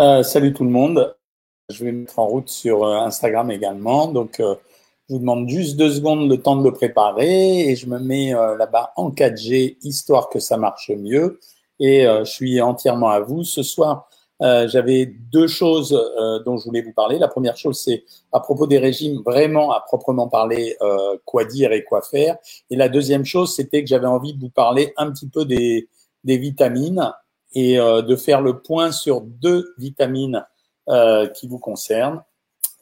Euh, salut tout le monde. Je vais me mettre en route sur euh, Instagram également. Donc, euh, je vous demande juste deux secondes le temps de le préparer et je me mets là-bas en 4G histoire que ça marche mieux. Et je suis entièrement à vous. Ce soir, j'avais deux choses dont je voulais vous parler. La première chose, c'est à propos des régimes, vraiment à proprement parler, quoi dire et quoi faire. Et la deuxième chose, c'était que j'avais envie de vous parler un petit peu des, des vitamines et euh, de faire le point sur deux vitamines euh, qui vous concernent,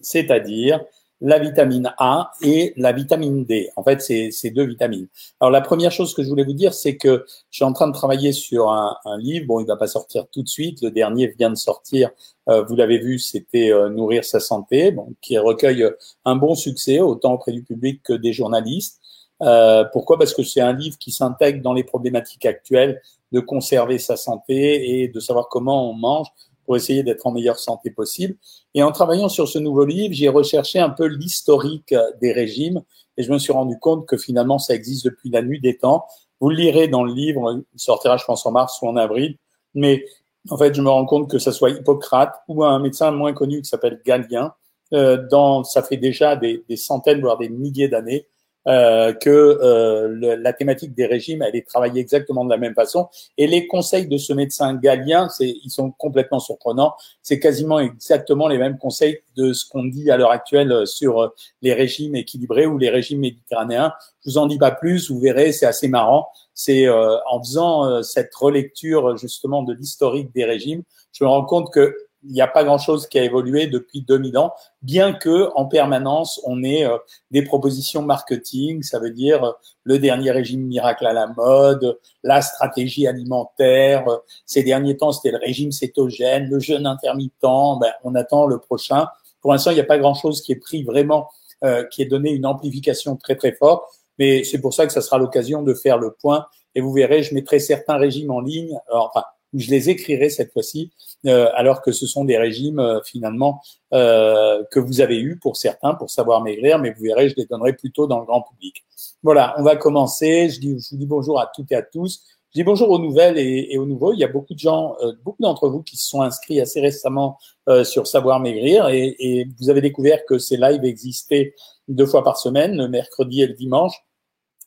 c'est-à-dire la vitamine A et la vitamine D. En fait, c'est ces deux vitamines. Alors, la première chose que je voulais vous dire, c'est que je suis en train de travailler sur un, un livre. Bon, il va pas sortir tout de suite. Le dernier vient de sortir. Euh, vous l'avez vu, c'était euh, Nourrir sa santé, bon, qui recueille un bon succès autant auprès du public que des journalistes. Euh, pourquoi? Parce que c'est un livre qui s'intègre dans les problématiques actuelles de conserver sa santé et de savoir comment on mange pour essayer d'être en meilleure santé possible. Et en travaillant sur ce nouveau livre, j'ai recherché un peu l'historique des régimes et je me suis rendu compte que finalement ça existe depuis la nuit des temps. Vous le lirez dans le livre, il sortira je pense en mars ou en avril, mais en fait je me rends compte que ce soit Hippocrate ou un médecin moins connu qui s'appelle Galien, euh, dans, ça fait déjà des centaines voire des milliers d'années euh, que euh, la thématique des régimes, elle est travaillée exactement de la même façon. Et les conseils de ce médecin galien, c'est, ils sont complètement surprenants. C'est quasiment exactement les mêmes conseils de ce qu'on dit à l'heure actuelle sur les régimes équilibrés ou les régimes méditerranéens. Je vous en dis pas plus, vous verrez, c'est assez marrant. C'est euh, en faisant cette relecture justement de l'historique des régimes, je me rends compte que il n'y a pas grand-chose qui a évolué depuis 2000 ans, bien que en permanence on ait euh, des propositions marketing, ça veut dire euh, le dernier régime miracle à la mode, la stratégie alimentaire. ces derniers temps, c'était le régime cétogène, le jeûne intermittent. Ben, on attend le prochain. Pour l'instant, il n'y a pas grand-chose qui est pris vraiment, euh, qui est donné une amplification très très forte. Mais c'est pour ça que ça sera l'occasion de faire le point. Et vous verrez, je mettrai certains régimes en ligne. enfin, je les écrirai cette fois-ci, euh, alors que ce sont des régimes euh, finalement euh, que vous avez eus pour certains pour savoir maigrir, mais vous verrez, je les donnerai plutôt dans le grand public. Voilà, on va commencer. Je, dis, vous dis bonjour à toutes et à tous. Je dis bonjour aux nouvelles et, et aux nouveaux. Il y a beaucoup de gens, beaucoup d'entre vous qui se sont inscrits assez récemment sur Savoir Maigrir et, et vous avez découvert que ces lives existaient deux fois par semaine, le mercredi et le dimanche.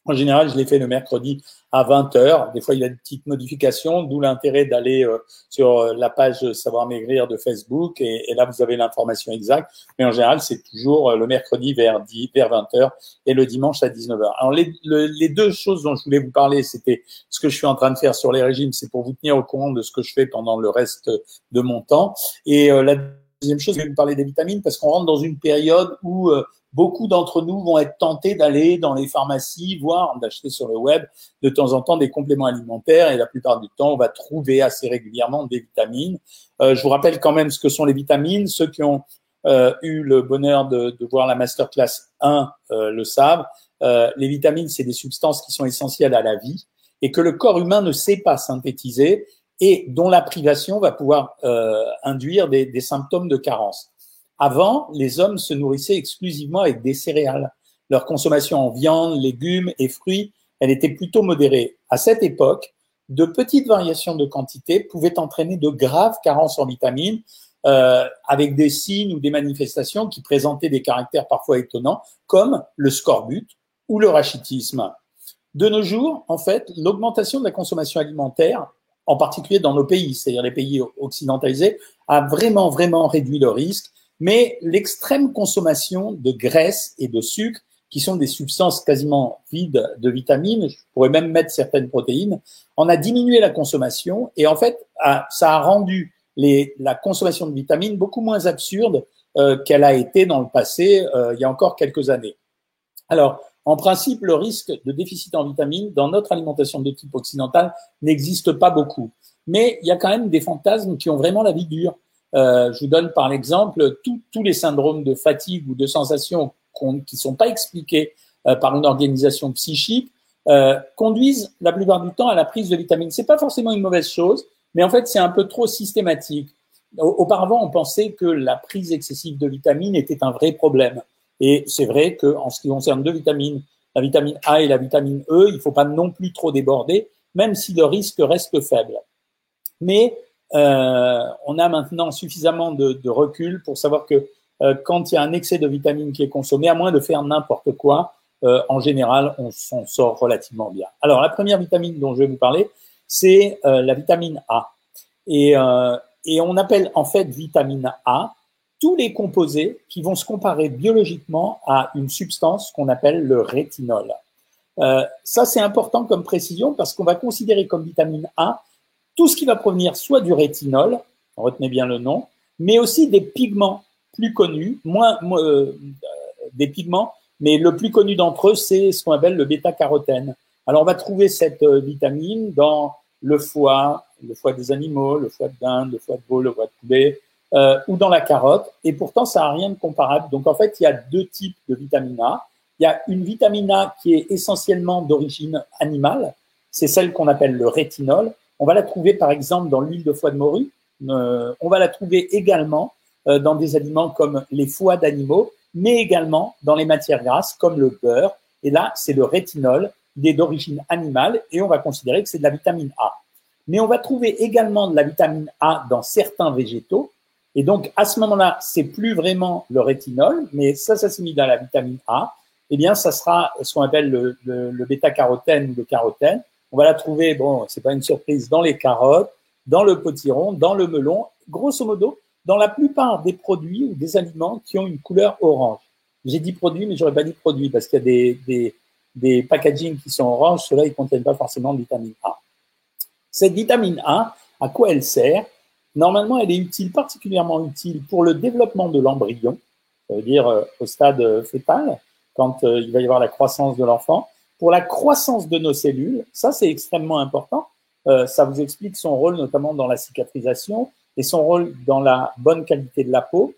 En général, je l'ai fait le mercredi à 20 heures. Des fois, il y a des petites modifications, d'où l'intérêt d'aller euh, sur euh, la page Savoir Maigrir de Facebook. Et, là, vous avez l'information exacte. Mais en général, c'est toujours euh, le mercredi vers, 10, vers 20 heures et le dimanche à 19 heures. Alors, les, les, deux choses dont je voulais vous parler, c'était ce que je suis en train de faire sur les régimes. C'est pour vous tenir au courant de ce que je fais pendant le reste de mon temps. Et la deuxième chose, je vais vous parler des vitamines parce qu'on rentre dans une période où beaucoup d'entre nous vont être tentés d'aller dans les pharmacies, voire d'acheter sur le web de temps en temps des compléments alimentaires et la plupart du temps, on va trouver assez régulièrement des vitamines. Euh, je vous rappelle quand même ce que sont les vitamines. Ceux qui ont euh, eu le bonheur de, de, voir la masterclass 1 euh, le savent. Euh, les vitamines, c'est des substances qui sont essentielles à la vie et que le corps humain ne sait pas synthétiser et dont la privation va pouvoir euh, induire des, des symptômes de carence. Avant, les hommes se nourrissaient exclusivement avec des céréales. Leur consommation en viande, légumes et fruits, elle était plutôt modérée. À cette époque, de petites variations de quantité pouvaient entraîner de graves carences en vitamines, euh, avec des signes ou des manifestations qui présentaient des caractères parfois étonnants, comme le scorbut ou le rachitisme. De nos jours, en fait, l'augmentation de la consommation alimentaire, en particulier dans nos pays, c'est-à-dire les pays occidentalisés, a vraiment, vraiment réduit le risque mais l'extrême consommation de graisse et de sucre, qui sont des substances quasiment vides de vitamines, je pourrais même mettre certaines protéines, en a diminué la consommation et en fait, ça a rendu la consommation de vitamines beaucoup moins absurde euh, qu'elle a été dans le passé, euh, il y a encore quelques années. Alors, en principe, le risque de déficit en vitamines dans notre alimentation de type occidental n'existe pas beaucoup. Mais il y a quand même des fantasmes qui ont vraiment la vie dure. Euh, je vous donne par exemple tous les syndromes de fatigue ou de sensation qui ne sont pas expliqués euh, par une organisation psychique euh, conduisent la plupart du temps à la prise de vitamines. C'est pas forcément une mauvaise chose, mais en fait c'est un peu trop systématique. Auparavant, on pensait que la prise excessive de vitamines était un vrai problème. Et c'est vrai qu'en ce qui concerne deux vitamines, la vitamine A et la vitamine E, il ne faut pas non plus trop déborder, même si le risque reste faible. Mais euh, on a maintenant suffisamment de, de recul pour savoir que euh, quand il y a un excès de vitamine qui est consommé, à moins de faire n'importe quoi, euh, en général, on s'en sort relativement bien. Alors, la première vitamine dont je vais vous parler, c'est euh, la vitamine A. Et, et on appelle en fait vitamine A tous les composés qui vont se comparer biologiquement à une substance qu'on appelle le rétinol. Euh, ça, c'est important comme précision parce qu'on va considérer comme vitamine A tout ce qui va provenir soit du rétinol, retenez bien le nom, mais aussi des pigments plus connus, moins, euh, des pigments, mais le plus connu d'entre eux, c'est ce qu'on appelle le bêta-carotène. Alors, on va trouver cette euh, vitamine dans le foie, le foie des animaux, le foie de dinde, le foie de veau, le foie de poulet, euh, ou dans la carotte, et pourtant, ça n'a rien de comparable. Donc, en fait, il y a deux types de vitamine A. Il y a une vitamine A qui est essentiellement d'origine animale, c'est celle qu'on appelle le rétinol. On va la trouver par exemple dans l'huile de foie de morue. Euh, on va la trouver également euh, dans des aliments comme les foies d'animaux, mais également dans les matières grasses comme le beurre. Et là, c'est le rétinol, il est d'origine animale et on va considérer que c'est de la vitamine A. Mais on va trouver également de la vitamine A dans certains végétaux. Et donc, à ce moment-là, c'est plus vraiment le rétinol, mais ça s'assimile à la vitamine A. Eh bien, ça sera ce qu'on appelle le, bêta-carotène ou le carotène. On va la trouver, bon, c'est pas une surprise, dans les carottes, dans le potiron, dans le melon, grosso modo, dans la plupart des produits ou des aliments qui ont une couleur orange. J'ai dit produit, mais j'aurais pas dit produit parce qu'il y a des, packagings qui sont orange, ceux-là, ils contiennent pas forcément de vitamine A. Cette vitamine A, à quoi elle sert? Normalement, elle est utile, particulièrement utile pour le développement de l'embryon, ça veut dire euh, au stade fœtal, quand euh, il va y avoir la croissance de l'enfant, pour la croissance de nos cellules, ça c'est extrêmement important. Euh, ça vous explique son rôle notamment dans la cicatrisation et son rôle dans la bonne qualité de la peau,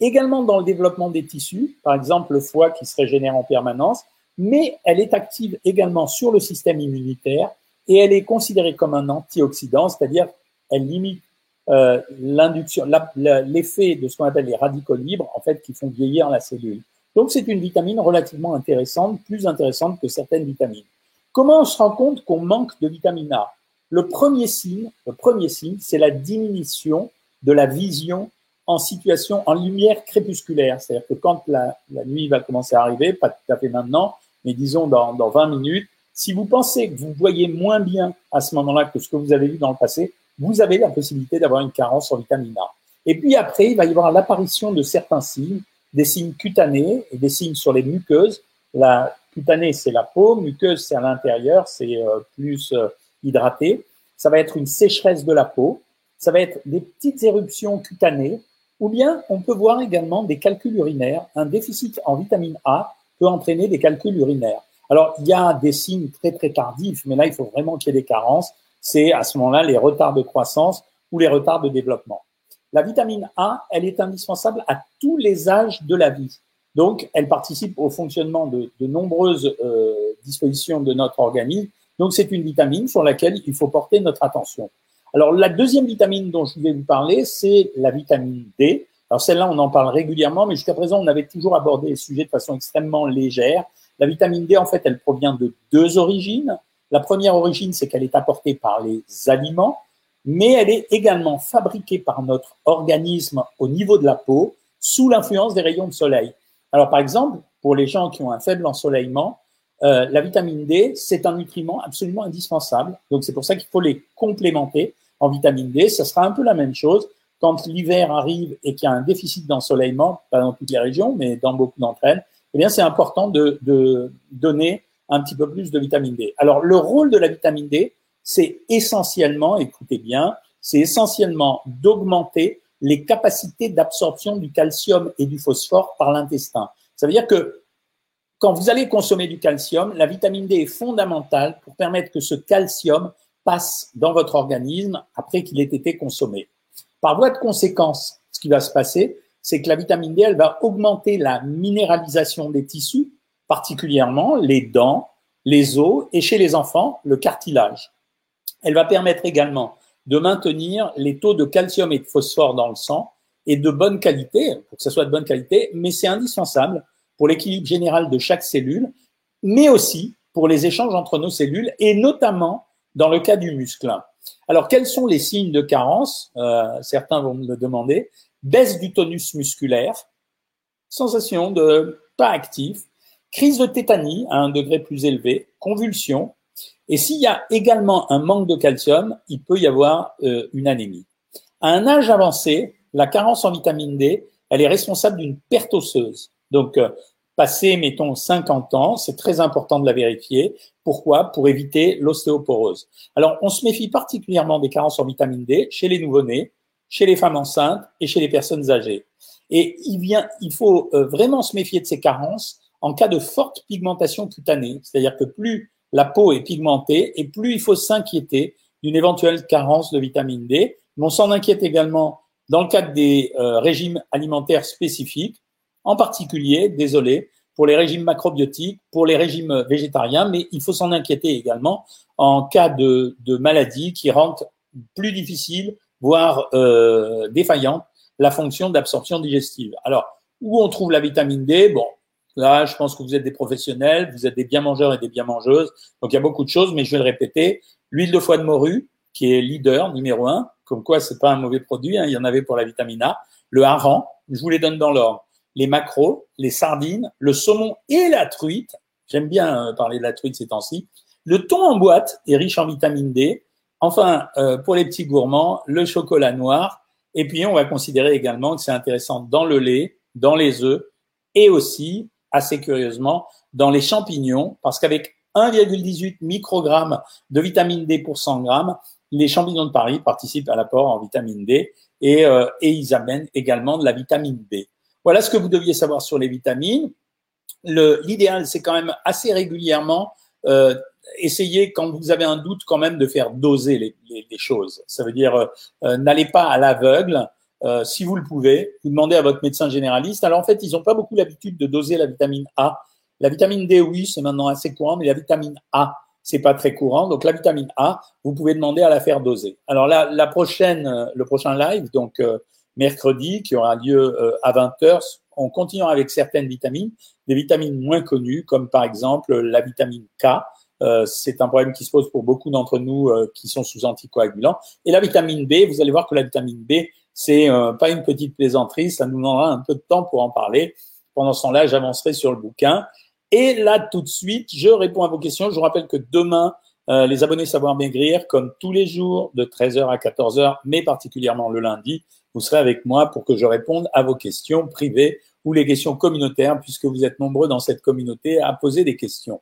également dans le développement des tissus, par exemple le foie qui se régénère en permanence, mais elle est active également sur le système immunitaire et elle est considérée comme un antioxydant, c'est-à-dire elle limite euh, l'induction, l'effet de ce qu'on appelle les radicaux libres, en fait, qui font vieillir la cellule. Donc, c'est une vitamine relativement intéressante, plus intéressante que certaines vitamines. Comment on se rend compte qu'on manque de vitamine A? Le premier signe, le premier signe, c'est la diminution de la vision en situation, en lumière crépusculaire. C'est-à-dire que quand la, la, nuit va commencer à arriver, pas tout à fait maintenant, mais disons dans, dans 20 minutes, si vous pensez que vous voyez moins bien à ce moment-là que ce que vous avez vu dans le passé, vous avez la possibilité d'avoir une carence en vitamine A. Et puis après, il va y avoir l'apparition de certains signes des signes cutanés et des signes sur les muqueuses. La cutanée, c'est la peau, muqueuse, c'est à l'intérieur, c'est euh, plus euh, hydraté. Ça va être une sécheresse de la peau, ça va être des petites éruptions cutanées, ou bien on peut voir également des calculs urinaires. Un déficit en vitamine A peut entraîner des calculs urinaires. Alors, il y a des signes très très tardifs, mais là, il faut vraiment qu'il y ait des carences. C'est à ce moment-là les retards de croissance ou les retards de développement. La vitamine A, elle est indispensable à tous les âges de la vie. Donc, elle participe au fonctionnement de, de nombreuses euh, dispositions de notre organisme. Donc, c'est une vitamine sur laquelle il faut porter notre attention. Alors, la deuxième vitamine dont je vais vous parler, c'est la vitamine D. Alors, celle-là, on en parle régulièrement, mais jusqu'à présent, on avait toujours abordé les sujets de façon extrêmement légère. La vitamine D, en fait, elle provient de deux origines. La première origine, c'est qu'elle est apportée par les aliments mais elle est également fabriquée par notre organisme au niveau de la peau sous l'influence des rayons de soleil. Alors par exemple, pour les gens qui ont un faible ensoleillement, euh, la vitamine D, c'est un nutriment absolument indispensable. Donc c'est pour ça qu'il faut les complémenter en vitamine D. Ça sera un peu la même chose quand l'hiver arrive et qu'il y a un déficit d'ensoleillement, pas dans toutes les régions, mais dans beaucoup d'entre elles. Eh bien, c'est important de, de donner un petit peu plus de vitamine D. Alors, le rôle de la vitamine D, c'est essentiellement, écoutez bien, c'est essentiellement d'augmenter les capacités d'absorption du calcium et du phosphore par l'intestin. Ça veut dire que quand vous allez consommer du calcium, la vitamine D est fondamentale pour permettre que ce calcium passe dans votre organisme après qu'il ait été consommé. Par voie de conséquence, ce qui va se passer, c'est que la vitamine D, elle va augmenter la minéralisation des tissus, particulièrement les dents, les os et chez les enfants, le cartilage. Elle va permettre également de maintenir les taux de calcium et de phosphore dans le sang et de bonne qualité, pour que ce soit de bonne qualité, mais c'est indispensable pour l'équilibre général de chaque cellule, mais aussi pour les échanges entre nos cellules et notamment dans le cas du muscle. Alors, quels sont les signes de carence? Euh, Certains vont me le demander. Baisse du tonus musculaire, sensation de pas actif, crise de tétanie à un degré plus élevé, convulsion. Et s'il y a également un manque de calcium, il peut y avoir euh, une anémie. À un âge avancé, la carence en vitamine D, elle est responsable d'une perte osseuse. Donc, euh, passé, mettons, 50 ans, c'est très important de la vérifier. Pourquoi? Pour éviter l'ostéoporose. Alors, on se méfie particulièrement des carences en vitamine D chez les nouveau-nés, chez les femmes enceintes et chez les personnes âgées. Et il, vient, il faut euh, vraiment se méfier de ces carences en cas de forte pigmentation cutanée. C'est-à-dire que plus la peau est pigmentée et plus il faut s'inquiéter d'une éventuelle carence de vitamine D. Mais on s'en inquiète également dans le cadre des euh, régimes alimentaires spécifiques, en particulier, désolé, pour les régimes macrobiotiques, pour les régimes végétariens, mais il faut s'en inquiéter également en cas de, de maladie qui rendent plus difficile, voire euh, défaillante, la fonction d'absorption digestive. Alors, où on trouve la vitamine D? Bon, là, je pense que vous êtes des professionnels, vous êtes des bien mangeurs et des bien mangeuses, donc il y a beaucoup de choses, mais je vais le répéter. L'huile de foie de morue, qui est leader numéro un, comme quoi c'est pas un mauvais produit, hein, il y en avait pour la vitamine A. Le hareng, je vous les donne dans l'ordre les macros, les sardines, le saumon et la truite. J'aime bien euh, parler de la truite ces temps-ci. Le thon en boîte est riche en vitamine D. Enfin, euh, pour les petits gourmands, le chocolat noir. Et puis, on va considérer également que c'est intéressant dans le lait, dans les œufs et aussi, assez curieusement, dans les champignons, parce qu'avec 1,18 microgrammes de vitamine D pour 100 grammes, les champignons de Paris participent à l'apport en vitamine D et, euh, ils amènent également de la vitamine B. Voilà ce que vous deviez savoir sur les vitamines. L'idéal, c'est quand même assez régulièrement euh, essayer, quand vous avez un doute, quand même de faire doser les choses. Ça veut dire, euh, euh n'allez pas à l'aveugle. Euh, si vous le pouvez, vous demandez à votre médecin généraliste. Alors en fait, ils n'ont pas beaucoup l'habitude de doser la vitamine A. La vitamine D, oui, c'est maintenant assez courant, mais la vitamine A, c'est pas très courant. Donc la vitamine A, vous pouvez demander à la faire doser. Alors la prochaine, euh, le prochain live, donc mercredi, qui aura lieu euh, à 20h. On continuera avec certaines vitamines, des vitamines moins connues, comme par exemple la vitamine K. Euh, c'est un problème qui se pose pour beaucoup d'entre nous euh, qui sont sous anticoagulants. Et la vitamine B, vous allez voir que la vitamine B, c'est pas une petite plaisanterie, ça nous demandera un peu de temps pour en parler. Pendant ce temps-là, j'avancerai sur le bouquin. Et là, tout de suite, je réponds à vos questions. Je vous rappelle que demain, les abonnés Savoir Maigrir, comme tous les jours, de 13h à 14h, mais particulièrement le lundi, vous serez avec moi pour que je réponde à vos questions privées ou les questions communautaires, puisque vous êtes nombreux dans cette communauté à poser des questions.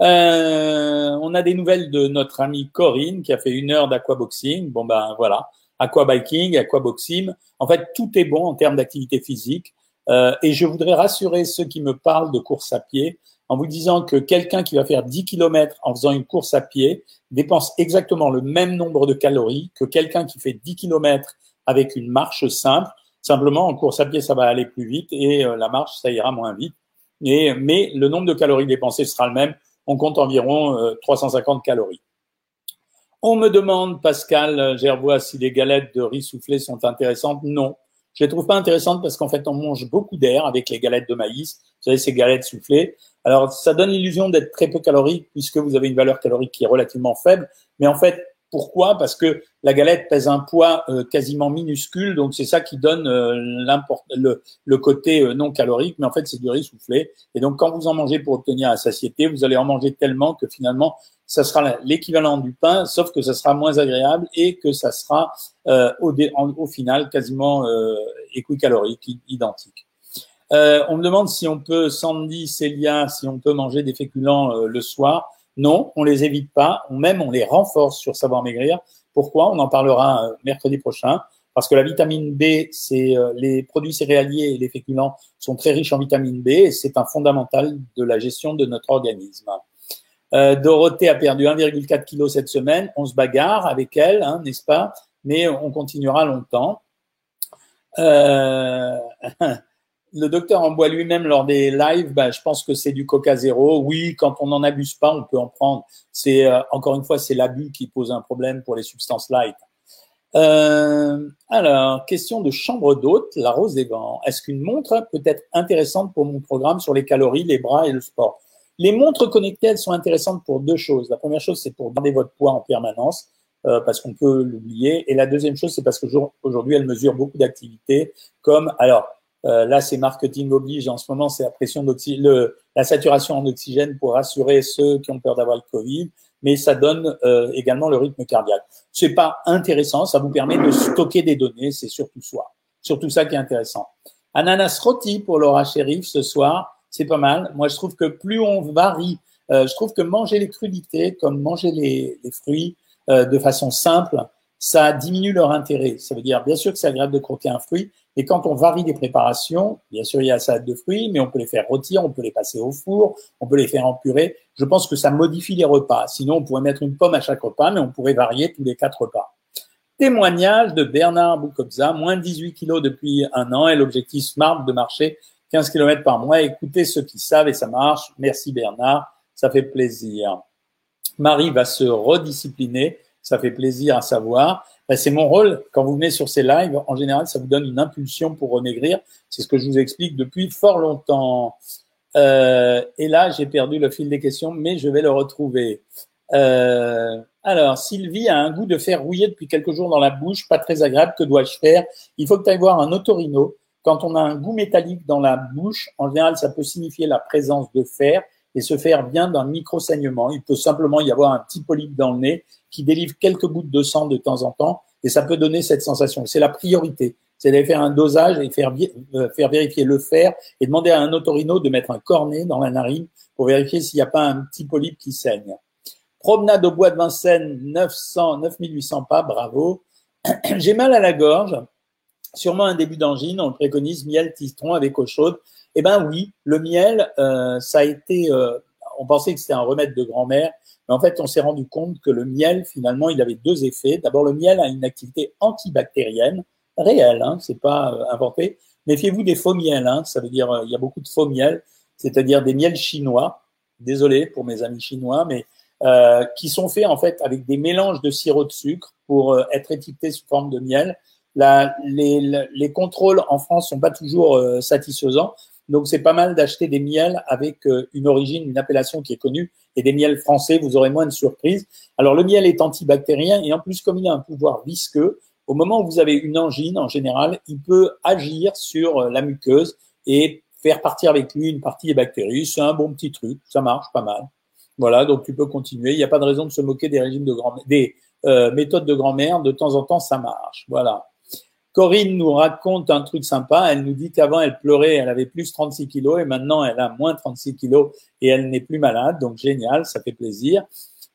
Euh, on a des nouvelles de notre amie Corinne qui a fait une heure d'aquaboxing. Bon ben voilà, aquabiking, aquaboxing. En fait, tout est bon en termes d'activité physique. Euh, et je voudrais rassurer ceux qui me parlent de course à pied en vous disant que quelqu'un qui va faire 10 km en faisant une course à pied dépense exactement le même nombre de calories que quelqu'un qui fait 10 km avec une marche simple. Simplement, en course à pied, ça va aller plus vite et euh, la marche, ça ira moins vite. Mais le nombre de calories dépensées sera le même. On compte environ 350 euh, calories. On me demande, Pascal Gerbois, si les galettes de riz soufflé sont intéressantes. Non, je les trouve pas intéressantes parce qu'en fait, on mange beaucoup d'air avec les galettes de maïs. Vous savez, ces galettes soufflées. Alors, ça donne l'illusion d'être très peu calorique puisque vous avez une valeur calorique qui est relativement faible. Mais en fait, pourquoi? Parce que la galette pèse un poids euh, quasiment minuscule, donc c'est ça qui donne euh, le, côté euh, non calorique, mais en fait c'est du riz soufflé. Et donc quand vous en mangez pour obtenir la satiété, vous allez en manger tellement que finalement ça sera l'équivalent du pain, sauf que ça sera moins agréable et que ça sera au, au, final quasiment équicalorique, identique. on me demande si on peut, Sandy, Célia, si on peut manger des féculents le soir. Non, on les évite pas, même on les renforce sur Savoir Maigrir. Pourquoi? On en parlera euh, mercredi prochain. Parce que la vitamine B, c'est euh, les produits céréaliers et les féculents sont très riches en vitamine B et c'est un fondamental de la gestion de notre organisme. Euh, Dorothée a perdu 1,4 kg cette semaine. On se bagarre avec elle, hein, n'est-ce pas? Mais on continuera longtemps. Euh, le docteur en boit lui-même lors des lives, ben, je pense que c'est du coca zéro. Oui, quand on n'en abuse pas, on peut en prendre. C'est euh, encore une fois, c'est l'abus qui pose un problème pour les substances light. Euh, alors, question de chambre d'hôte, la rose des vents. Est-ce qu'une montre peut être intéressante pour mon programme sur les calories, les bras et le sport? Les montres connectées, elles sont intéressantes pour deux choses. La première chose, c'est pour garder votre poids en permanence. euh, parce qu'on peut l'oublier. Et la deuxième chose, c'est parce qu'aujourd'hui, elle mesure beaucoup d'activités, comme alors euh, là, c'est marketing oblige. En ce moment, c'est la pression d'oxygène, la saturation en oxygène pour rassurer ceux qui ont peur d'avoir le Covid. Mais ça donne euh, également le rythme cardiaque. C'est pas intéressant. Ça vous permet de stocker des données. C'est surtout ça. Surtout ça qui est intéressant. Ananas rôti pour Laura Sheriff ce soir. C'est pas mal. Moi, je trouve que plus on varie, euh, je trouve que manger les crudités, comme manger les, les fruits de façon simple, ça diminue leur intérêt. Ça veut dire, bien sûr que c'est agréable de croquer un fruit, et quand on varie les préparations, bien sûr, il y a la salade de fruits, mais on peut les faire rôtir, on peut les passer au four, on peut les faire en. Je pense que ça modifie les repas. Sinon, on pourrait mettre une pomme à chaque repas, mais on pourrait varier tous les quatre repas. Témoignage de Bernard Boukobza, moins de 18 kilos depuis un an et l'objectif SMART de marcher 15 km par mois. Écoutez ceux qui savent et ça marche. Merci Bernard, ça fait plaisir. Marie va se rediscipliner, ça fait plaisir à savoir. Ben, c'est mon rôle. Quand vous venez sur ces lives, en général, ça vous donne une impulsion pour remaigrir. C'est ce que je vous explique depuis fort longtemps. Euh, et là, j'ai perdu le fil des questions, mais je vais le retrouver. Euh, alors, Sylvie a un goût de fer rouillé depuis quelques jours dans la bouche, pas très agréable. Que dois-je faire? Il faut que tu ailles voir un otorino. Quand on a un goût métallique dans la bouche, en général, ça peut signifier la présence de fer et se faire bien d'un micro-saignement. Il peut simplement y avoir un petit polype dans le nez qui délivre quelques gouttes de sang de temps en temps et ça peut donner cette sensation. C'est la priorité. C'est d'aller faire un dosage et faire, euh, vérifier le fer et demander à un otorino de mettre un cornet dans la narine pour vérifier s'il n'y a pas un petit polype qui saigne. Promenade au bois de Vincennes, 900, 9800 pas, bravo. J'ai mal à la gorge, sûrement un début d'angine, on préconise, miel, tistron avec eau chaude. Eh ben oui, le miel, euh, ça a été, euh, on pensait que c'était un remède de grand-mère, mais en fait, on s'est rendu compte que le miel, finalement, il avait deux effets. D'abord, le miel a une activité antibactérienne réelle, hein, c'est pas euh, inventé. Méfiez-vous des faux miels, hein, ça veut dire il y a beaucoup de faux miels, c'est-à-dire des miels chinois. Désolé pour mes amis chinois, mais euh, qui sont faits en fait avec des mélanges de sirop de sucre pour être étiquetés sous forme de miel. Les, les, contrôles en France sont pas toujours satisfaisants. Donc, c'est pas mal d'acheter des miels avec euh, une origine, une appellation qui est connue. Et des miels français, vous aurez moins de surprises. Alors, le miel est antibactérien et en plus, comme il a un pouvoir visqueux, au moment où vous avez une angine, en général, il peut agir sur euh, la muqueuse et faire partir avec lui une partie des bactéries. C'est un bon petit truc, ça marche pas mal. Voilà, donc tu peux continuer. Il n'y a pas de raison de se moquer des régimes de grand des euh, méthodes de grand-mère. De temps en temps, ça marche. Voilà. Corinne nous raconte un truc sympa. Elle nous dit qu'avant, elle pleurait, elle avait plus 36 kilos et maintenant, elle a moins 36 kilos et elle n'est plus malade. Donc, génial, ça fait plaisir.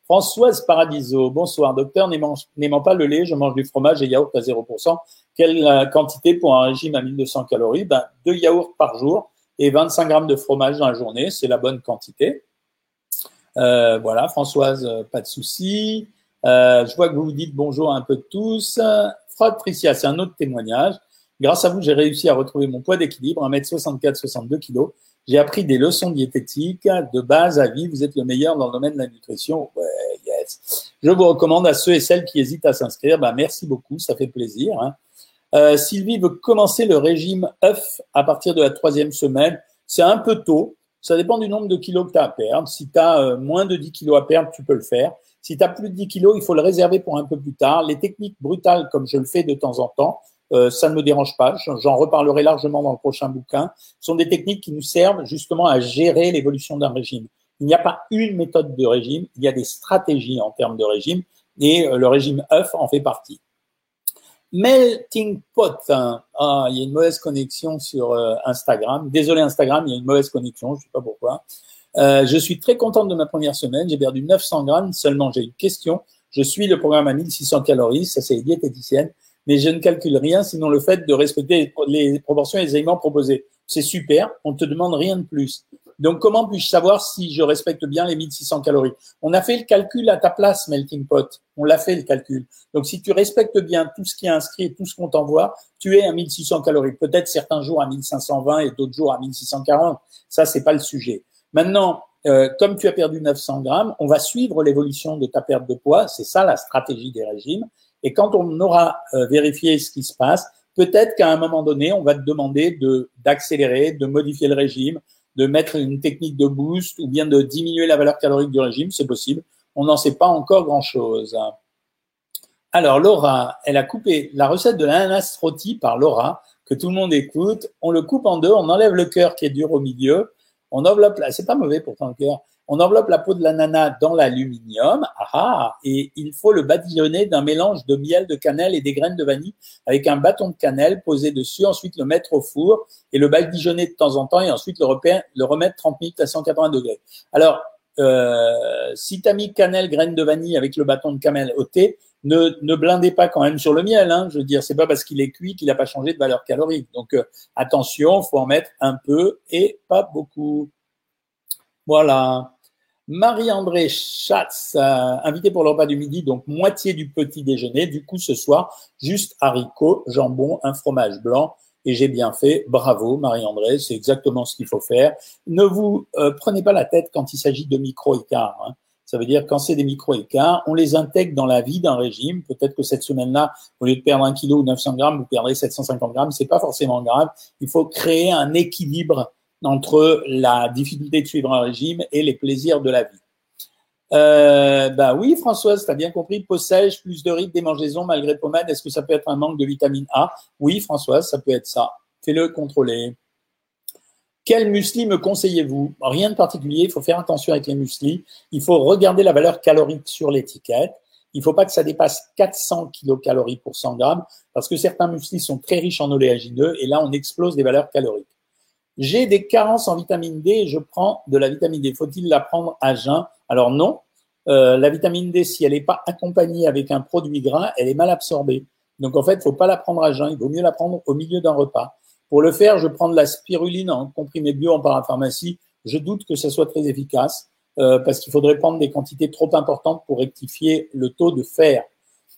Françoise Paradiso, bonsoir. Docteur, n'aimant pas le lait, je mange du fromage et yaourt à 0%. Quelle euh, quantité pour un régime à 1200 calories? Ben, Deux yaourts par jour et 25 grammes de fromage dans la journée, c'est la bonne quantité. Euh, voilà, Françoise, euh, pas de souci. Je vois que vous vous dites bonjour un peu tous. Fraude Tricia, c'est un autre témoignage. Grâce à vous, j'ai réussi à retrouver mon poids d'équilibre, 1m64, 62 kg. J'ai appris des leçons diététiques de base à vie. Vous êtes le meilleur dans le domaine de la nutrition. Ouais, yes. Je vous recommande à ceux et celles qui hésitent à s'inscrire. Ben, merci beaucoup, ça fait plaisir. Hein. Euh, Sylvie veut commencer le régime œuf à partir de la troisième semaine. C'est un peu tôt. Ça dépend du nombre de kilos que tu as à perdre. Si tu as euh, moins de 10 kilos à perdre, tu peux le faire. Si tu as plus de 10 kilos, il faut le réserver pour un peu plus tard. Les techniques brutales, comme je le fais de temps en temps, euh, ça ne me dérange pas. J'en reparlerai largement dans le prochain bouquin. Ce sont des techniques qui nous servent justement à gérer l'évolution d'un régime. Il n'y a pas une méthode de régime, il y a des stratégies en termes de régime et euh, le régime œuf en fait partie. Melting pot. Hein. Ah, il y a une mauvaise connexion sur euh, Instagram. Désolé Instagram, il y a une mauvaise connexion, je ne sais pas pourquoi. Euh, je suis très contente de ma première semaine. J'ai perdu 900 grammes. Seulement, j'ai une question. Je suis le programme à 1600 calories. Ça, c'est les diététiciennes. Mais je ne calcule rien, sinon le fait de respecter les proportions et les aliments proposés. C'est super. On te demande rien de plus. Donc, comment puis-je savoir si je respecte bien les 1600 calories? On a fait le calcul à ta place, Melting Pot. On l'a fait le calcul. Donc, si tu respectes bien tout ce qui est inscrit, tout ce qu'on t'envoie, tu es à 1600 calories. Peut-être certains jours à 1520 et d'autres jours à 1640. Ça, c'est pas le sujet. Maintenant, euh, comme tu as perdu 900 grammes, on va suivre l'évolution de ta perte de poids. C'est ça la stratégie des régimes. Et quand on aura euh, vérifié ce qui se passe, peut-être qu'à un moment donné, on va te demander de d'accélérer, de modifier le régime, de mettre une technique de boost ou bien de diminuer la valeur calorique du régime. C'est possible. On n'en sait pas encore grand-chose. Alors, Laura, elle a coupé la recette de l'ananas rôti par Laura, que tout le monde écoute. On le coupe en deux, on enlève le cœur qui est dur au milieu, on enveloppe, la... c'est pas mauvais pourtant le cœur, on enveloppe la peau de l'ananas dans l'aluminium, ah, ah, et il faut le badigeonner d'un mélange de miel, de cannelle et des graines de vanille avec un bâton de cannelle posé dessus, ensuite le mettre au four et le badigeonner de temps en temps et ensuite le, le remettre 30 minutes à 180 degrés. Alors, euh, si tu as mis cannelle, graines de vanille avec le bâton de cannelle au thé, ne, blindez pas quand même sur le miel. Hein. Je veux dire, c'est pas parce qu'il est cuit qu'il n'a pas changé de valeur calorique. Donc euh, attention, faut en mettre un peu et pas beaucoup. Voilà. Marie-André Schatz, euh, invité pour le repas du midi, donc moitié du petit déjeuner. Du coup, ce soir, juste haricots, jambon, un fromage blanc. Et j'ai bien fait. Bravo, Marie-André. C'est exactement ce qu'il faut faire. Ne vous euh, prenez pas la tête quand il s'agit de micro-écarts. Hein. Ça veut dire quand c'est des micro-écarts, on les intègre dans la vie d'un régime. Peut-être que cette semaine-là, au lieu de perdre un kilo ou 900 grammes, vous perdrez 750 grammes. C'est pas forcément grave. Il faut créer un équilibre entre la difficulté de suivre un régime et les plaisirs de la vie. Euh, bah oui, Françoise, tu as bien compris, peau sèche, plus de rides, démangeaisons malgré pommade, est-ce que ça peut être un manque de vitamine A? Oui, Françoise, ça peut être ça. Fais-le contrôler. Quel muesli me conseillez-vous? Rien de particulier, il faut faire attention avec les mueslis. Il faut regarder la valeur calorique sur l'étiquette. Il ne faut pas que ça dépasse 400 kilocalories pour 100 grammes, parce que certains mueslis sont très riches en oléagineux, et là, on explose des valeurs caloriques. J'ai des carences en vitamine D je prends de la vitamine D. Faut-il la prendre à jeun? Alors non. Euh, la vitamine D, si elle n'est pas accompagnée avec un produit gras, elle est mal absorbée. Donc en fait, il ne faut pas la prendre à jeun. Il vaut mieux la prendre au milieu d'un repas. Pour le faire, je prends de la spiruline en comprimé bio en parapharmacie. Je doute que ça soit très efficace euh, parce qu'il faudrait prendre des quantités trop importantes pour rectifier le taux de fer.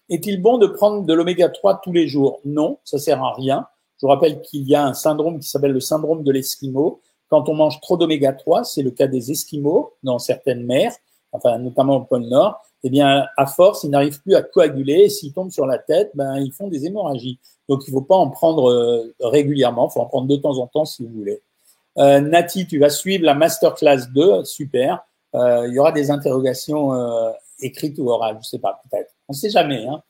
Est-il bon de prendre de l'oméga 3 tous les jours? Non, ça sert à rien. Je vous rappelle qu'il y a un syndrome qui s'appelle le syndrome de l'esquimau. Quand on mange trop d'oméga 3, c'est le cas des esquimaux dans certaines mers, enfin notamment au pôle Nord, eh bien, à force, ils n'arrivent plus à coaguler. S'ils tombent sur la tête, ben, ils font des hémorragies. Donc, il ne faut pas en prendre euh, régulièrement. Il faut en prendre de temps en temps si vous voulez. Euh, Nati, tu vas suivre la masterclass 2. Super. Euh, il y aura des interrogations écrites ou orales. Je sais pas, peut-être. On ne sait jamais. Hein.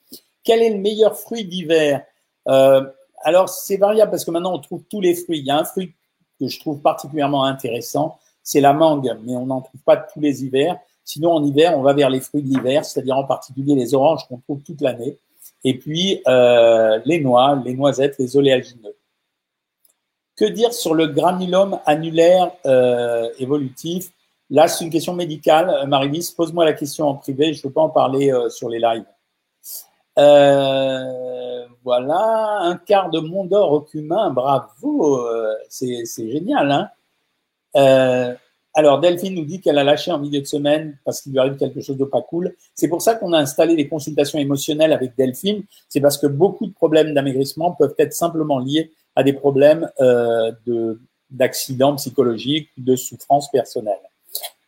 Quel est le meilleur fruit d'hiver? Alors, c'est variable parce que maintenant, on trouve tous les fruits. Il y a un fruit que je trouve particulièrement intéressant. C'est la mangue, mais on n'en trouve pas tous les hivers. Sinon, en hiver, on va vers les fruits de l'hiver, c'est-à-dire en particulier les oranges qu'on trouve toute l'année, et puis euh, les noix, les noisettes, les oléagineux. Que dire sur le granulome annulaire euh, évolutif? Là, c'est une question médicale. Euh, Marie-Lise, pose-moi la question en privé, je ne veux pas en parler sur les lives. voilà, un quart de monde d'or au cumin, bravo, c'est génial. Hein? Alors, Delphine nous dit qu'elle a lâché en milieu de semaine parce qu'il lui arrive quelque chose de pas cool. C'est pour ça qu'on a installé des consultations émotionnelles avec Delphine. C'est parce que beaucoup de problèmes d'amaigrissement peuvent être simplement liés à des problèmes euh, de d'accidents psychologiques, de souffrance personnelle.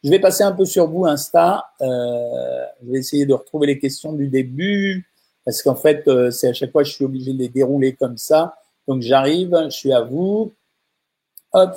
Je vais passer un peu sur vous, Insta. Euh, je vais essayer de retrouver les questions du début parce qu'en fait, euh, c'est à chaque fois je suis obligé de les dérouler comme ça. Donc j'arrive, je suis à vous. Hop,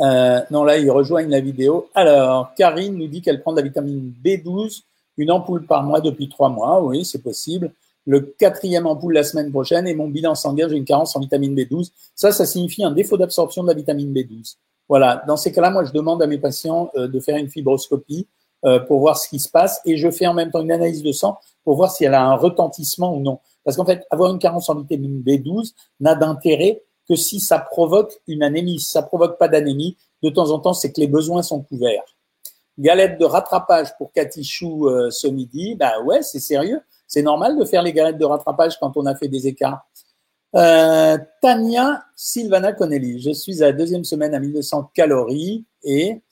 euh, non, là, ils rejoignent la vidéo. Alors, Karine nous dit qu'elle prend de la vitamine B12, une ampoule par mois depuis trois mois. Oui, c'est possible. Le quatrième ampoule la semaine prochaine et mon bilan sanguin, j'ai une carence en vitamine B12. Ça, ça signifie un défaut d'absorption de la vitamine B12. Voilà. Dans ces cas-là, moi, je demande à mes patients euh, de faire une fibroscopie euh, pour voir ce qui se passe et je fais en même temps une analyse de sang pour voir si elle a un retentissement ou non. Parce qu'en fait, avoir une carence en vitamine B12 n'a d'intérêt que si ça provoque une anémie. Si ça provoque pas d'anémie, de temps en temps, c'est que les besoins sont couverts. Galette de rattrapage pour Katichou euh, ce midi. Ben ouais, c'est sérieux. C'est normal de faire les galettes de rattrapage quand on a fait des écarts. Euh, Tania Sylvana Connelly. Je suis à la deuxième semaine à 1200 calories et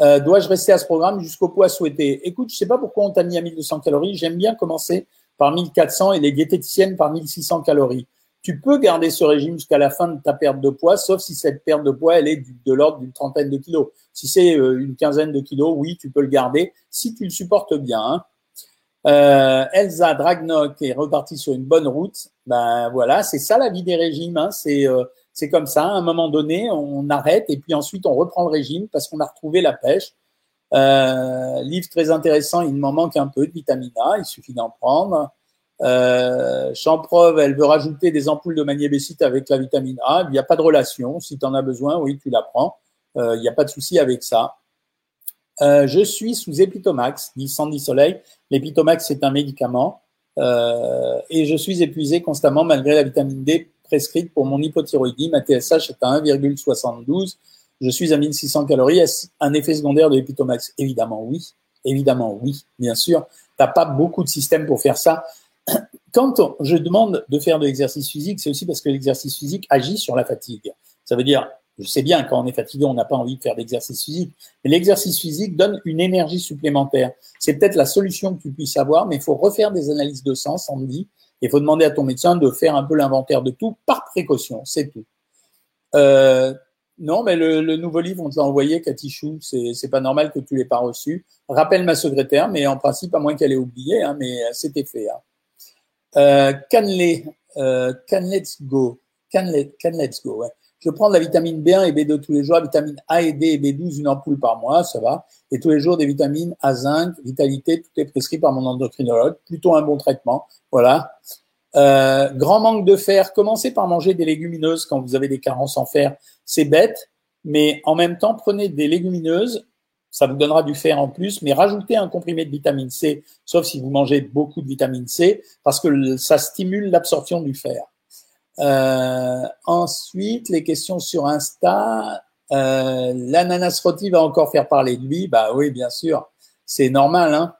euh, dois-je rester à ce programme jusqu'au poids souhaité? Écoute, je sais pas pourquoi on t'a mis à 1200 calories. J'aime bien commencer par 1400 et les diététiciennes par 1600 calories tu peux garder ce régime jusqu'à la fin de ta perte de poids, sauf si cette perte de poids, elle est de l'ordre d'une trentaine de kilos. Si c'est euh, une quinzaine de kilos, oui, tu peux le garder si tu le supportes bien. Hein. Euh, Elsa Dragnok est repartie sur une bonne route. Ben voilà, c'est ça la vie des régimes. Hein. C'est euh, c'est comme ça. À un moment donné, on arrête et puis ensuite on reprend le régime parce qu'on a retrouvé la pêche. livre très intéressant. Il m'en manque un peu de vitamine A. Il suffit d'en prendre. Euh, Champreuve, elle veut rajouter des ampoules de magnésium avec la vitamine A. Il n'y a pas de relation. Si tu en as besoin, oui, tu la prends. Euh, il n'y a pas de souci avec ça. Euh, je suis sous Epitomax, dit Sandy Soleil. L'Epitomax, c'est un médicament. Euh, et je suis épuisé constamment malgré la vitamine D prescrite pour mon hypothyroïdie. Ma TSH est à 1,72. Je suis à 1600 calories. Est-ce un effet secondaire de l'Epitomax Évidemment, oui. Évidemment, oui, bien sûr. Tu n'as pas beaucoup de systèmes pour faire ça. Quand je demande de faire de l'exercice physique, c'est aussi parce que l'exercice physique agit sur la fatigue. Ça veut dire, je sais bien, quand on est fatigué, on n'a pas envie de faire d'exercice physique, mais l'exercice physique donne une énergie supplémentaire. C'est peut-être la solution que tu puisses avoir, mais il faut refaire des analyses de sang, on dit. Il faut demander à ton médecin de faire un peu l'inventaire de tout par précaution, c'est tout. Euh, non, mais le, nouveau livre, on te l'a envoyé, Cathy Chou, c'est pas normal que tu l'aies pas reçu. Rappelle ma secrétaire, mais en principe, à moins qu'elle ait oublié, hein, mais c'était fait. Hein. Euh, euh, can, let's go. Can, let's go, ouais. Je prends de la vitamine B1 et B2 tous les jours, vitamine A et D et B12, une ampoule par mois, ça va. Et tous les jours des vitamines A, zinc, vitalité, tout est prescrit par mon endocrinologue. Plutôt un bon traitement. Voilà. Euh, grand manque de fer. Commencez par manger des légumineuses quand vous avez des carences en fer. C'est bête, mais en même temps, prenez des légumineuses. Ça vous donnera du fer en plus, mais rajoutez un comprimé de vitamine C, sauf si vous mangez beaucoup de vitamine C, parce que ça stimule l'absorption du fer. Euh, ensuite, les questions sur Insta. Euh, L'ananas rôti va encore faire parler de lui. Bah oui, bien sûr. C'est normal. Hein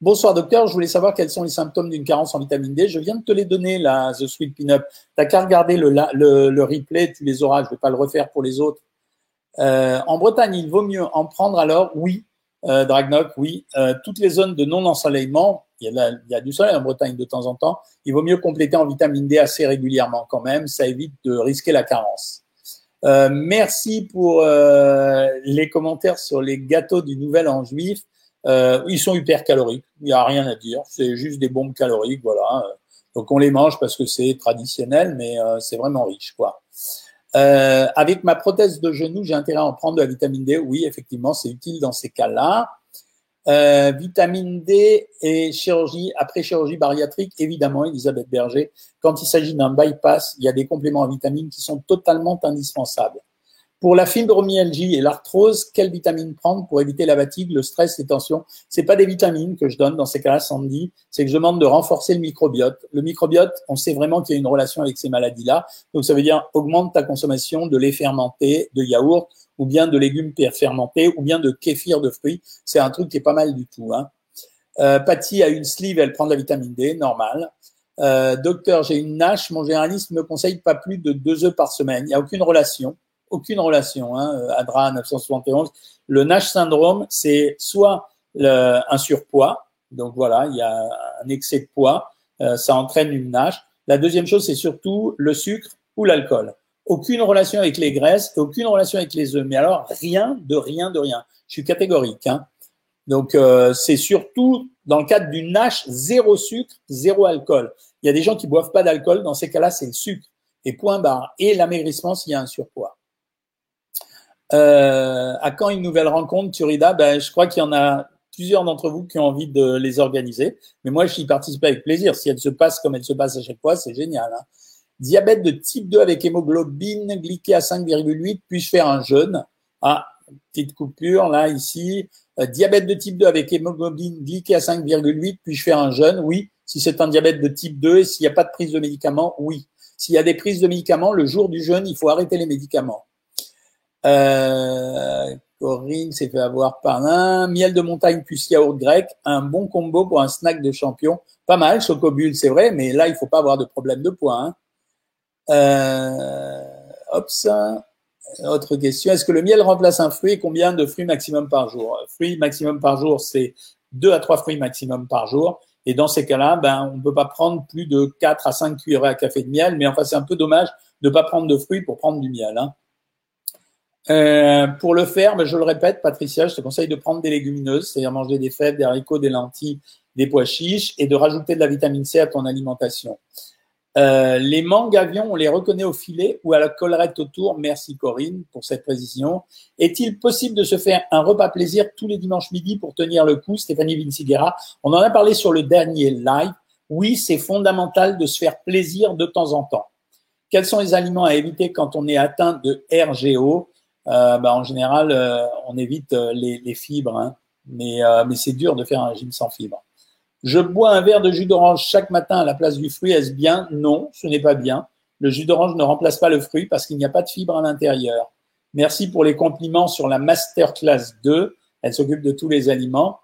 Bonsoir docteur, je voulais savoir quels sont les symptômes d'une carence en vitamine D. Je viens de te les donner, là, The Sweet Pin-Up. T'as qu'à regarder le, le, replay, tu les auras. Je vais pas le refaire pour les autres. Euh, en Bretagne, il vaut mieux en prendre alors Oui, euh, Dragnoc, oui. Euh, toutes les zones de non-ensoleillement, il, y a du soleil en Bretagne de temps en temps, il vaut mieux compléter en vitamine D assez régulièrement quand même, ça évite de risquer la carence. Euh, merci pour les commentaires sur les gâteaux du Nouvel An juif. ils sont hyper caloriques, il n'y a rien à dire, c'est juste des bombes caloriques, voilà. Donc on les mange parce que c'est traditionnel, mais c'est vraiment riche, quoi. Euh, avec ma prothèse de genou, j'ai intérêt à en prendre de la vitamine D. Oui, effectivement, c'est utile dans ces cas-là. Euh, vitamine D et chirurgie, après chirurgie bariatrique, évidemment, Elisabeth Berger, quand il s'agit d'un bypass, il y a des compléments en vitamines qui sont totalement indispensables. Pour la fibromyalgie et l'arthrose, quelle vitamine prendre pour éviter la fatigue, le stress, les tensions? C'est pas des vitamines que je donne dans ces cas-là, Sandy. C'est que je demande de renforcer le microbiote. Le microbiote, on sait vraiment qu'il y a une relation avec ces maladies-là. Donc ça veut dire augmente ta consommation de lait fermenté, de yaourt, ou bien de légumes fermentés, ou bien de kéfir de fruits. C'est un truc qui est pas mal du tout. Hein. Euh, Patty a une sleeve, elle prend de la vitamine D, normal. Euh, docteur, j'ai une NASH, mon généraliste me conseille pas plus de deux œufs par semaine. Il n'y a aucune relation aucune relation. Hein, ADRA 971. Le Nash syndrome, c'est soit un surpoids, donc voilà, il y a un excès de poids, euh, ça entraîne une Nash. La deuxième chose, c'est surtout le sucre ou l'alcool. Aucune relation avec les graisses, aucune relation avec les œufs. Mais alors, rien de rien de rien. Je suis catégorique. Hein. Donc, euh, c'est surtout dans le cadre d'une Nash, zéro sucre, zéro alcool. Il y a des gens qui boivent pas d'alcool. Dans ces cas-là, c'est le sucre. Et point barre. Et l'amaigrissement s'il y a un surpoids. Euh, à quand une nouvelle rencontre, Turida? Ben, Je crois qu'il y en a plusieurs d'entre vous qui ont envie de les organiser. Mais moi, j'y participe avec plaisir. Si elle se passe comme elle se passe à chaque fois, c'est génial. Hein. Diabète de type 2 avec hémoglobine glyquée à 5,8, puis-je faire un jeûne? Ah, petite coupure là, ici. Euh, diabète de type 2 avec hémoglobine glyquée à 5,8, puis-je faire un jeûne? Oui. Si c'est un diabète de type 2 et s'il n'y a pas de prise de médicaments, oui. S'il y a des prises de médicaments, le jour du jeûne, il faut arrêter les médicaments. Euh, Corinne s'est fait avoir par un Miel de montagne plus yaourt grec, un bon combo pour un snack de champion. Pas mal, chocobule, c'est vrai, mais là, il faut pas avoir de problème de poids. Hein. Euh, hop, ça. Autre question. Est-ce que le miel remplace un fruit combien de fruits maximum par jour? Fruits maximum par jour, c'est 2 à 3 fruits maximum par jour. Et dans ces cas-là, ben, on ne peut pas prendre plus de 4 à 5 cuillerées à café de miel. Mais enfin, c'est un peu dommage de ne pas prendre de fruits pour prendre du miel. Hein. Euh, pour le faire, ben, je le répète, Patricia, je te conseille de prendre des légumineuses, c'est-à-dire manger des fèves, des haricots, des lentilles, des pois chiches et de rajouter de la vitamine C à ton alimentation. Euh, les mangues avions, on les reconnaît au filet ou à la collerette autour. Merci Corinne pour cette précision. Est-il possible de se faire un repas plaisir tous les dimanches midi pour tenir le coup? Stéphanie Vinciguera, on en a parlé sur le dernier live. Oui, c'est fondamental de se faire plaisir de temps en temps. Quels sont les aliments à éviter quand on est atteint de RGO bah, En général, euh, on évite euh, les, fibres, hein. mais, mais c'est dur de faire un régime sans fibres. Je bois un verre de jus d'orange chaque matin à la place du fruit. Est-ce bien? Non, ce n'est pas bien. Le jus d'orange ne remplace pas le fruit parce qu'il n'y a pas de fibres à l'intérieur. Merci pour les compliments sur la Masterclass 2. Elle s'occupe de tous les aliments.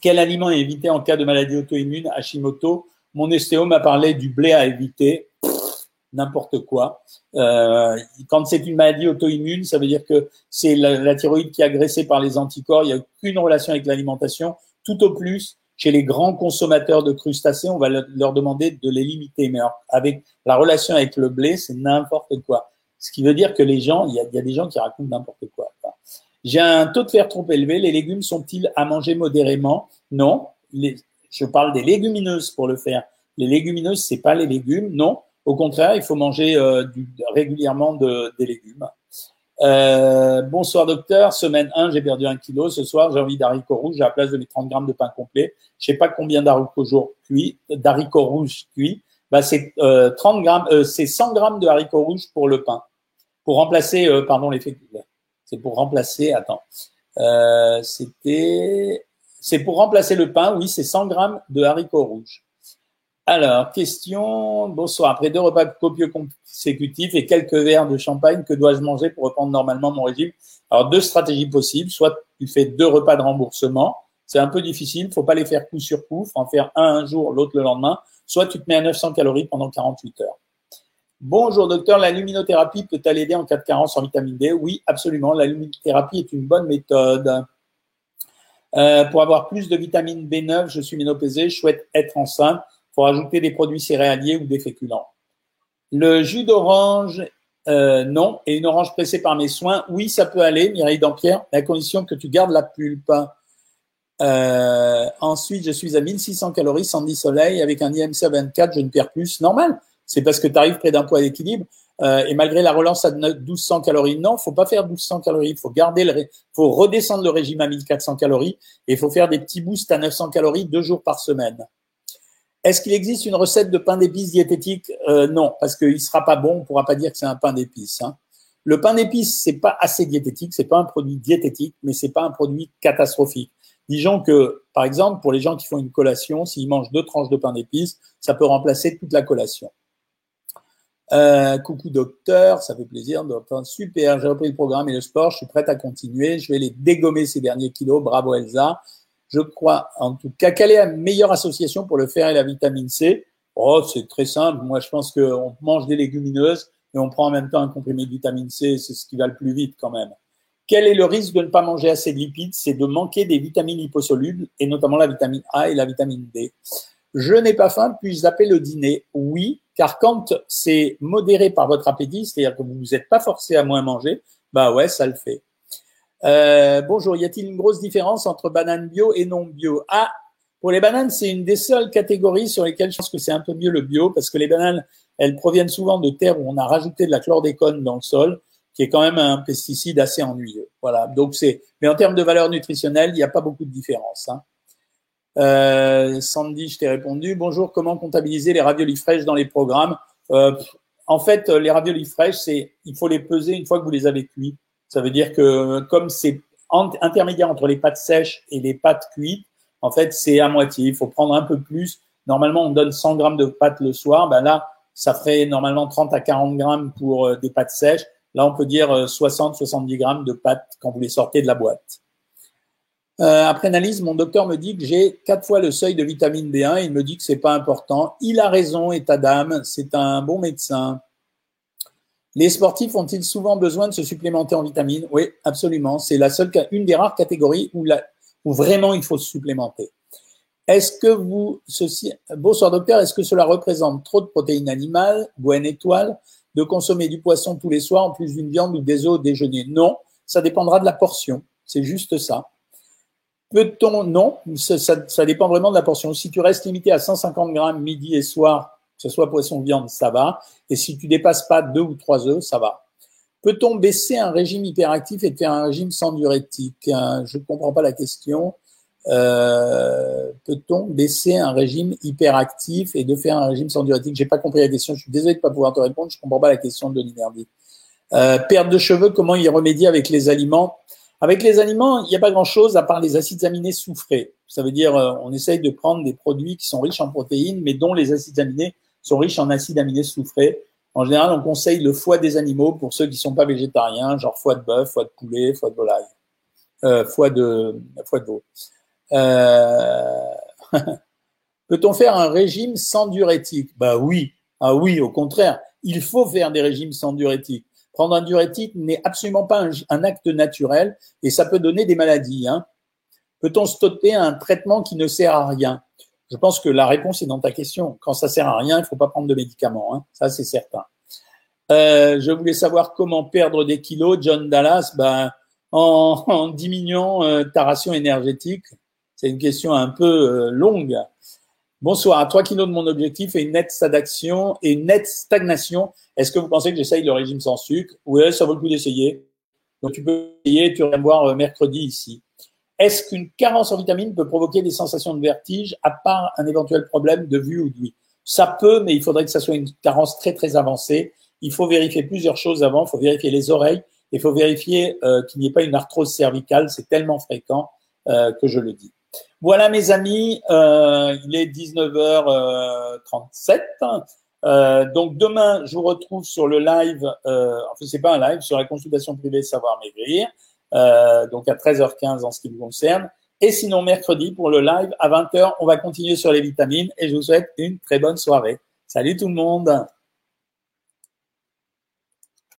Quel aliment éviter en cas de maladie auto-immune? Hashimoto Mon estéo m'a parlé du blé à éviter. N'importe quoi. Euh, quand c'est une maladie auto-immune, ça veut dire que c'est la, thyroïde qui est agressée par les anticorps. Il n'y a aucune relation avec l'alimentation. Tout au plus, chez les grands consommateurs de crustacés, on va leur demander de les limiter. Mais avec la relation avec le blé, c'est n'importe quoi. Ce qui veut dire que les gens, il y a, il y a des gens qui racontent n'importe quoi. J'ai un taux de fer trop élevé. Les légumes sont-ils à manger modérément? Non. je parle des légumineuses pour le faire. Les légumineuses, c'est pas les légumes. Non. Au contraire, il faut manger euh, du, régulièrement de, des légumes. Euh, bonsoir docteur, semaine 1, j'ai perdu un kilo. Ce soir, j'ai envie d'haricots rouges à la place de mes 30 grammes de pain complet. Je sais pas combien d'haricots cuits, d'haricots rouges cuits. Bah, c'est euh, 30 grammes, euh, c'est 100 grammes de haricots rouges pour le pain, pour remplacer, euh, pardon, les féculents. C'est pour remplacer, attends, euh, c'était, c'est pour remplacer le pain, oui, c'est 100 grammes de haricots rouges. Alors, question, bonsoir. Après deux repas copieux consécutifs et quelques verres de champagne, que dois-je manger pour reprendre normalement mon régime? Alors, deux stratégies possibles. Soit tu fais deux repas de remboursement. C'est un peu difficile. Faut pas les faire coup sur coup. Faut en faire un un jour, l'autre le lendemain. Soit tu te mets à 900 calories pendant 48 heures. Bonjour docteur, la luminothérapie peut-elle aider en cas de carence en vitamine D Oui, absolument. La luminothérapie est une bonne méthode. Euh, pour avoir plus de vitamine B9, je suis ménopausée, je souhaite être enceinte. Faut rajouter des produits céréaliers ou des féculents. Le jus d'orange, euh, non. Et une orange pressée par mes soins, oui, ça peut aller, Mireille Dampierre, à condition que tu gardes la pulpe. Euh, ensuite, je suis à 1600 calories, 110 soleil, avec un IMC 24, je ne perds plus. Normal c'est parce que tu arrives près d'un poids d'équilibre. Euh, et malgré la relance à 1200 calories, non, faut pas faire 1200 calories. Faut garder le, faut redescendre le régime à 1400 calories et faut faire des petits boosts à 900 calories deux jours par semaine. Est-ce qu'il existe une recette de pain d'épices diététique? Euh, Non, parce qu'il sera pas bon. On pourra pas dire que c'est un pain d'épices. Hein. Le pain d'épices, c'est pas assez diététique. C'est pas un produit diététique, mais c'est pas un produit catastrophique. Disons que, par exemple, pour les gens qui font une collation, s'ils mangent deux tranches de pain d'épices, ça peut remplacer toute la collation. Euh, coucou docteur, ça fait plaisir. super, j'ai repris le programme et le sport, je suis prête à continuer. Je vais les dégommer ces derniers kilos. Bravo Elsa. Je crois en tout cas quelle est la meilleure association pour le fer et la vitamine C Oh, c'est très simple. Moi, je pense qu'on mange des légumineuses et on prend en même temps un comprimé de vitamine C. C'est ce qui va le plus vite quand même. Quel est le risque de ne pas manger assez de lipides? C'est de manquer des vitamines liposolubles et notamment la vitamine A et la vitamine D. Je n'ai pas faim, puis-je zapper le dîner? Oui, car quand c'est modéré par votre appétit, c'est-à-dire que vous ne vous êtes pas forcé à moins manger, bah ouais, ça le fait. Euh, bonjour, y a-t-il une grosse différence entre bananes bio et non bio? Ah, pour les bananes, c'est une des seules catégories sur lesquelles je pense que c'est un peu mieux le bio, parce que les bananes, elles proviennent souvent de terres où on a rajouté de la chlordécone dans le sol, qui est quand même un pesticide assez ennuyeux. Voilà. Donc c'est, mais en termes de valeur nutritionnelle, il n'y a pas beaucoup de différence. Hein. Euh, Sandy, je t'ai répondu. Bonjour, comment comptabiliser les raviolis fraîches dans les programmes? Euh, En fait, les raviolis fraîches, il faut les peser une fois que vous les avez cuits. Ça veut dire que comme c'est intermédiaire entre les pâtes sèches et les pâtes cuites, en fait, c'est à moitié. Il faut prendre un peu plus. Normalement, on donne 100 grammes de pâtes le soir. Ben là, ça ferait normalement 30 à 40 grammes pour euh, des pâtes sèches. Là, on peut dire 60-70 euh, grammes de pâtes quand vous les sortez de la boîte. Euh, après analyse, mon docteur me dit que j'ai quatre fois le seuil de vitamine B1. Il me dit que c'est pas important. Il a raison, état d'âme. C'est un bon médecin. Les sportifs ont-ils souvent besoin de se supplémenter en vitamines? Oui, absolument. C'est la seule, une des rares catégories où, vraiment il faut se supplémenter. Est-ce que vous, ceci, bonsoir docteur, est-ce que cela représente trop de protéines animales, Gwen étoile, de consommer du poisson tous les soirs en plus d'une viande ou des œufs au déjeuner? Non, ça dépendra de la portion. C'est juste ça. Peut-on Non, ça, dépend vraiment de la portion. Si tu restes limité à 150 grammes midi et soir, que ce soit poisson, viande, ça va. Et si tu dépasses pas deux ou trois œufs, ça va. Peut-on baisser un régime hyperactif et faire un régime sans diurétique Je ne comprends pas la question. Euh, peut-on baisser un régime hyperactif et de faire un régime sans diurétique J'ai pas compris la question. Je suis désolé de pas pouvoir te répondre. Je comprends pas la question de Denis. Euh, perte de cheveux, comment y remédier avec les aliments? Avec les aliments, il n'y a pas grand-chose à part les acides aminés soufrés. Ça veut dire, euh, on essaye de prendre des produits qui sont riches en protéines, mais dont les acides aminés sont riches en acides aminés soufrés. En général, on conseille le foie des animaux pour ceux qui sont pas végétariens, genre foie de bœuf, foie de poulet, foie de volaille, euh, foie de foie de veau. Euh... Peut-on faire un régime sans diurétique? Bah oui, ah oui, au contraire, il faut faire des régimes sans diurétique. Prendre un diurétique n'est absolument pas un, acte naturel et ça peut donner des maladies. Hein. Peut-on stopper un traitement qui ne sert à rien? Je pense que la réponse est dans ta question. Quand ça sert à rien, il ne faut pas prendre de médicaments. Hein. Ça, c'est certain. Euh, je voulais savoir comment perdre des kilos. John Dallas, ben, en, diminuant euh, ta ration énergétique. C'est une question un peu euh, longue. Bonsoir. À 3 kilos de mon objectif et une nette stagnation et une nette stagnation. Est-ce que vous pensez que j'essaye le régime sans sucre? Oui, ça vaut le coup d'essayer. Donc tu peux essayer. Tu me voir mercredi ici. Est-ce qu'une carence en vitamines peut provoquer des sensations de vertige à part un éventuel problème de vue ou d'ouïe Ça peut, mais il faudrait que ça soit une carence très très avancée. Il faut vérifier plusieurs choses avant. Il faut vérifier les oreilles. Il faut vérifier euh, qu'il n'y ait pas une arthrose cervicale. C'est tellement fréquent euh, que je le dis. Voilà mes amis, euh, il est 19h37. donc demain, je vous retrouve sur le live, enfin c'est pas un live, sur la consultation privée Savoir Maigrir. Euh, donc à 13h15 en ce qui me concerne. Et sinon, mercredi, pour le live, à 20h, on va continuer sur les vitamines et je vous souhaite une très bonne soirée. Salut tout le monde